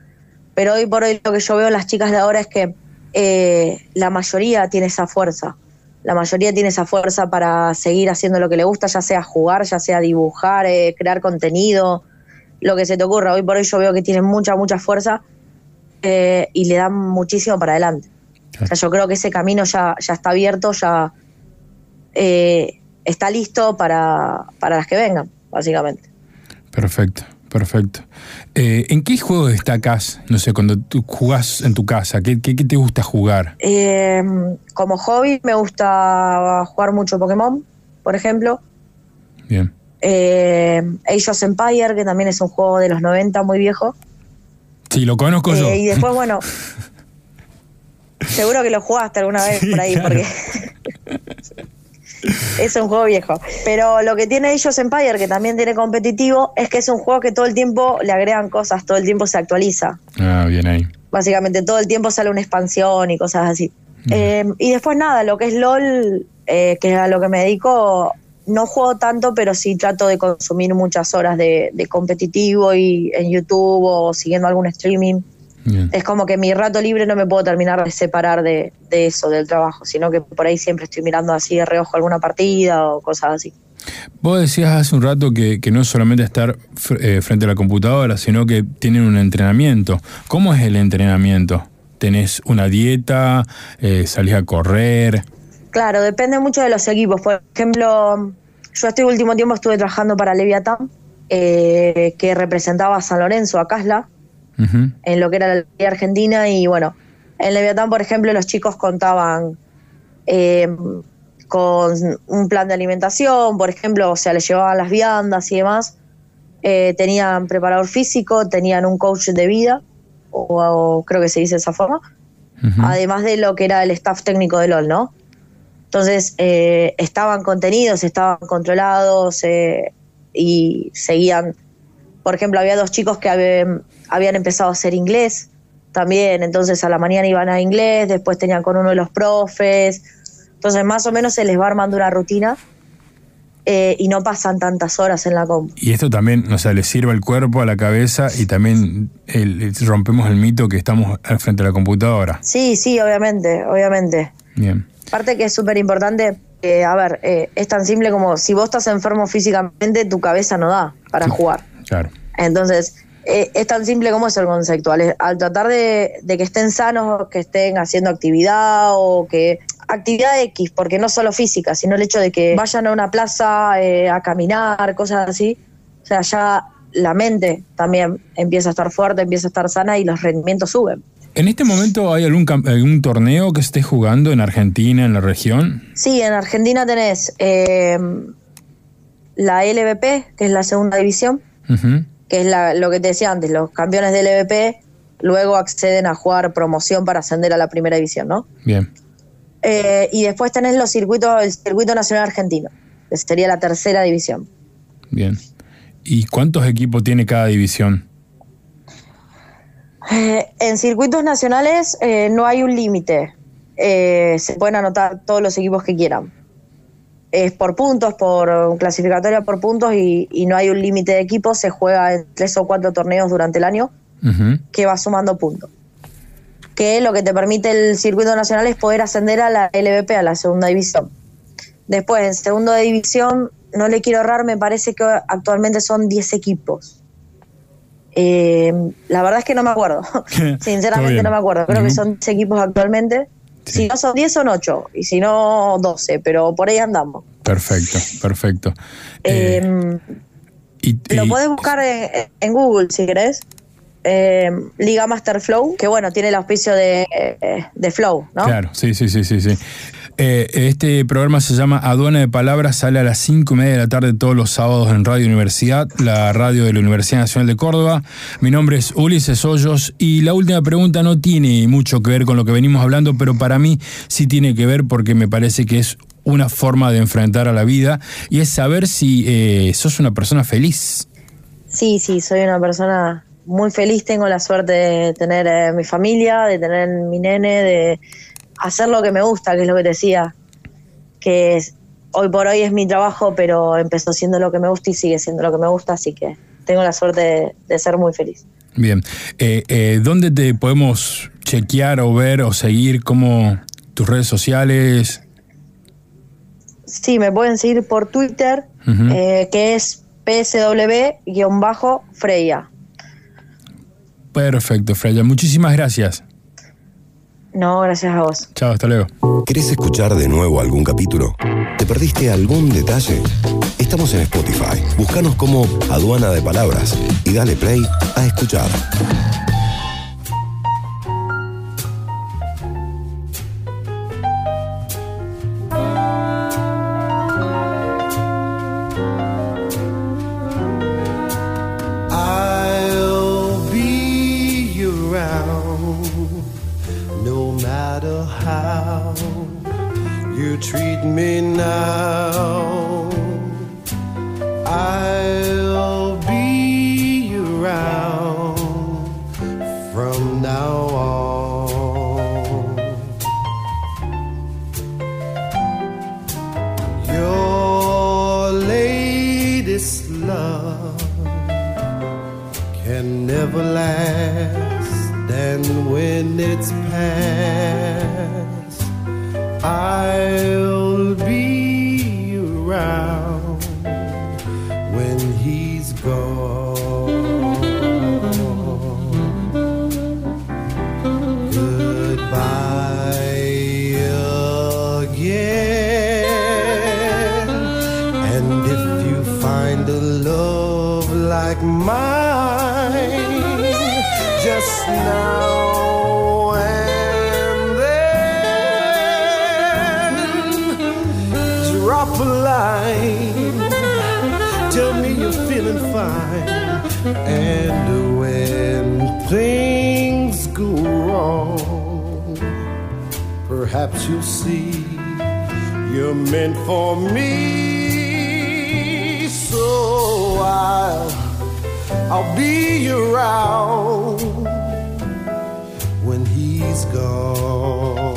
Pero hoy por hoy lo que yo veo en las chicas de ahora es que eh, la mayoría tiene esa fuerza. la mayoría tiene esa fuerza para seguir haciendo lo que le gusta, ya sea jugar, ya sea dibujar, eh, crear contenido, lo que se te ocurra. Hoy por hoy yo veo que tienen mucha, mucha fuerza eh, y le dan muchísimo para adelante. O sea, yo creo que ese camino ya, ya está abierto, ya eh, está listo para, para las que vengan, básicamente. Perfecto, perfecto. Eh, ¿En qué juego destacas, no sé, cuando tú jugás en tu casa? ¿Qué, qué- qué te gusta jugar? Eh, como hobby me gusta jugar mucho Pokémon, por ejemplo. Bien. Eh, Age of Empire, que también es un juego de los 90 muy viejo. Sí, lo conozco yo. Eh, y después, bueno, seguro que lo jugaste alguna vez Sí, por ahí, claro. porque es un juego viejo. Pero lo que tiene Age of Empire, que también tiene competitivo, es que es un juego que todo el tiempo le agregan cosas, todo el tiempo se actualiza. Ah, bien ahí. Básicamente todo el tiempo sale una expansión y cosas así. Eh, y después nada, lo que es LOL, eh, que es a lo que me dedico, no juego tanto, pero sí trato de consumir muchas horas de, de competitivo y en YouTube o siguiendo algún streaming. Bien. Es como que mi rato libre no me puedo terminar de separar de, de eso, del trabajo, sino que por ahí siempre estoy mirando así de reojo alguna partida o cosas así. Vos decías hace un rato que, que no es solamente estar eh, frente a la computadora, sino que tienen un entrenamiento. ¿Cómo es el entrenamiento? ¿Tenés una dieta? Eh, ¿Salís a correr? Claro, depende mucho de los equipos. Por ejemplo, yo este último tiempo estuve trabajando para Leviatán, eh, que representaba a San Lorenzo, a Casla, en lo que era la Liga Argentina. Y bueno, en Leviatán, por ejemplo, los chicos contaban eh, con un plan de alimentación, por ejemplo, o sea, les llevaban las viandas y demás. Eh, tenían preparador físico, tenían un coach de vida, o, o creo que se dice de esa forma además de lo que era el staff técnico de LOL, ¿no? Entonces, eh, estaban contenidos, estaban controlados eh, y seguían. Por ejemplo, había dos chicos que habían, habían empezado a hacer inglés también, entonces a la mañana iban a inglés, después tenían con uno de los profes. Entonces, más o menos se les va armando una rutina eh, y no pasan tantas horas en la compu. Y esto también, o sea, le sirve al cuerpo, a la cabeza y también el- el- rompemos el mito que estamos frente de la computadora. Sí, sí, obviamente, obviamente. Bien. Aparte que es súper importante, eh, a ver, eh, es tan simple como si vos estás enfermo físicamente, tu cabeza no da para jugar. Claro. Entonces, eh, es tan simple como eso el concepto. Al, al tratar de, de que estén sanos, que estén haciendo actividad o que... Actividad X, porque no solo física, sino el hecho de que vayan a una plaza eh, a caminar, cosas así. O sea, ya la mente también empieza a estar fuerte, empieza a estar sana y los rendimientos suben. ¿En este momento hay algún, algún torneo que esté jugando en Argentina, en la región? Sí, en Argentina tenés eh, la LVP, que es la segunda división, que es la- lo que te decía antes, los campeones de LVP luego acceden a jugar promoción para ascender a la primera división, ¿no? Bien. Eh, y después tenés los circuitos, el circuito nacional argentino, que sería la tercera división. Bien. ¿Y cuántos equipos tiene cada división? Eh, en circuitos nacionales eh, no hay un límite. Eh, se pueden anotar todos los equipos que quieran. Es por puntos, por clasificatoria por puntos y, y no hay un límite de equipos. Se juega en tres o cuatro torneos durante el año que va sumando puntos. Que lo que te permite el circuito nacional es poder ascender a la LVP, a la segunda división. Después, en segunda división, no le quiero errar, me parece que actualmente son 10 equipos. Eh, la verdad es que no me acuerdo. Sinceramente no me acuerdo. Creo que son 10 equipos actualmente. Si no son 10, son 8. Y si no, 12. Pero por ahí andamos. Perfecto, perfecto. Eh, Eh, y, Lo y- podés buscar en, en Google si querés. Eh, Liga Master Flow, que bueno, tiene el auspicio de, eh, de Flow, ¿no? Claro, sí, sí, sí, sí, sí. Eh, este programa se llama Aduana de Palabras, sale a las cinco y media de la tarde todos los sábados en Radio Universidad, la radio de la Universidad Nacional de Córdoba. Mi nombre es Ulises Hoyos y la última pregunta no tiene mucho que ver con lo que venimos hablando, pero para mí sí tiene que ver porque me parece que es una forma de enfrentar a la vida y es saber si eh, sos una persona feliz. Sí, sí, soy una persona muy feliz, tengo la suerte de tener eh, mi familia, de tener mi nene, de hacer lo que me gusta, que es lo que te decía, que es- hoy por hoy es mi trabajo, pero empezó siendo lo que me gusta y sigue siendo lo que me gusta, así que tengo la suerte de, de ser muy feliz. Bien, eh, eh, ¿dónde te podemos chequear o ver o seguir como tus redes sociales? sí, me pueden seguir por Twitter, eh, que es PSW-Freya. Perfecto, Freya. Muchísimas gracias. No, gracias a vos. Chao, hasta luego. ¿Querés escuchar de nuevo algún capítulo? ¿Te perdiste algún detalle? Estamos en Spotify. Búscanos como Aduana de Palabras y dale play a escuchar. Matter how you treat me now. I'll be around from now on. Your latest love can never last, and when it's past, I'll be around and when things go wrong, perhaps you'll see you're meant for me. So I'll I'll be around when he's gone.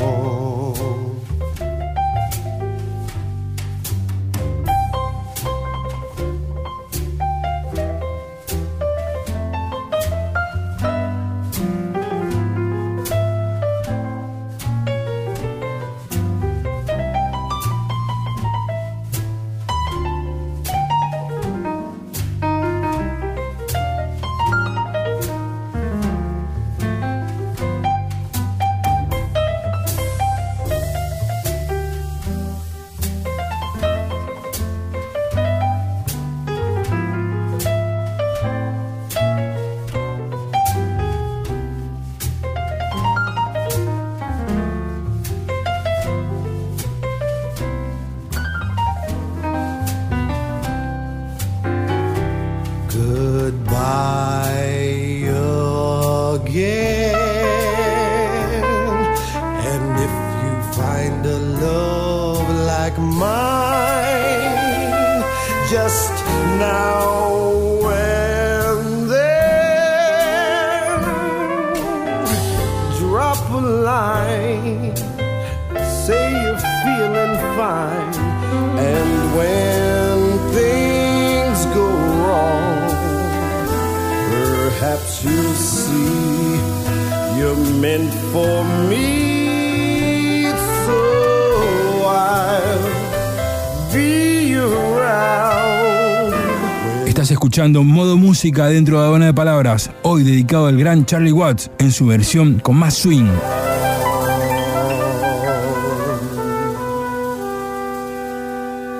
Escuchando Modo Música dentro de Aduana de Palabras, hoy dedicado al gran Charlie Watts en su versión con más swing.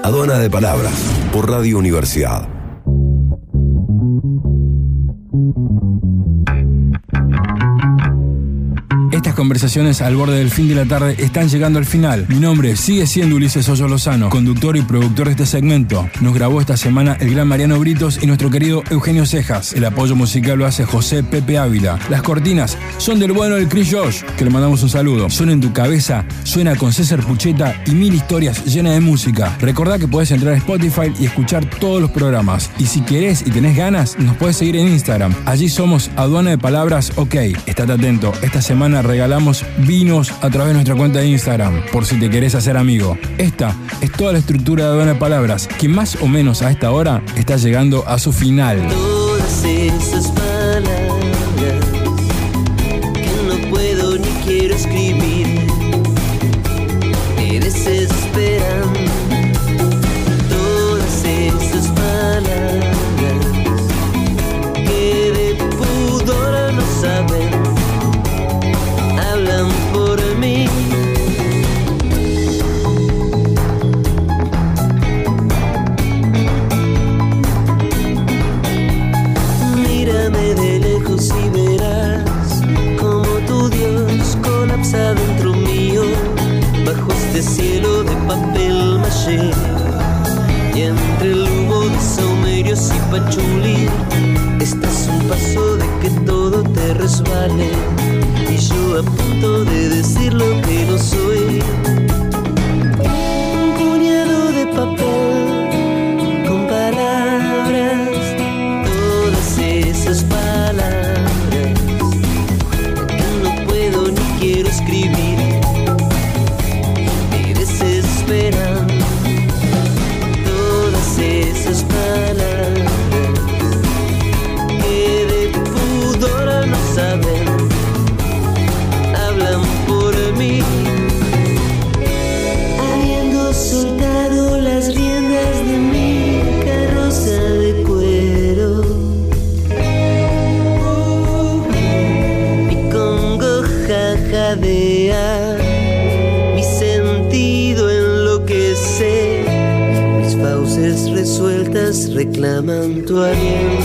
Aduana de Palabras por Radio Universidad. Conversaciones al borde del fin de la tarde están llegando al final. Mi nombre sigue siendo Ulises Hoyo Lozano, conductor y productor de este segmento. Nos grabó esta semana el gran Mariano Britos y nuestro querido Eugenio Cejas. El apoyo musical lo hace José Pepe Ávila. Las cortinas son del bueno del Chris Josh, que le mandamos un saludo. Suena en tu cabeza, suena con César Pucheta y mil historias llenas de música. Recordá que podés entrar a Spotify y escuchar todos los programas. Y si querés y tenés ganas, nos podés seguir en Instagram. Allí somos Aduana de Palabras OK. Estate atento, esta semana regalamos vinos a través de nuestra cuenta de Instagram, por si te querés hacer amigo. Esta es toda la estructura de Aduana Palabras, que más o menos a esta hora está llegando a su final. y entre el humo de saumerios y pachuli estás un paso de que todo te resbale. Y yo a punto de decir lo que no soy. 那么多年。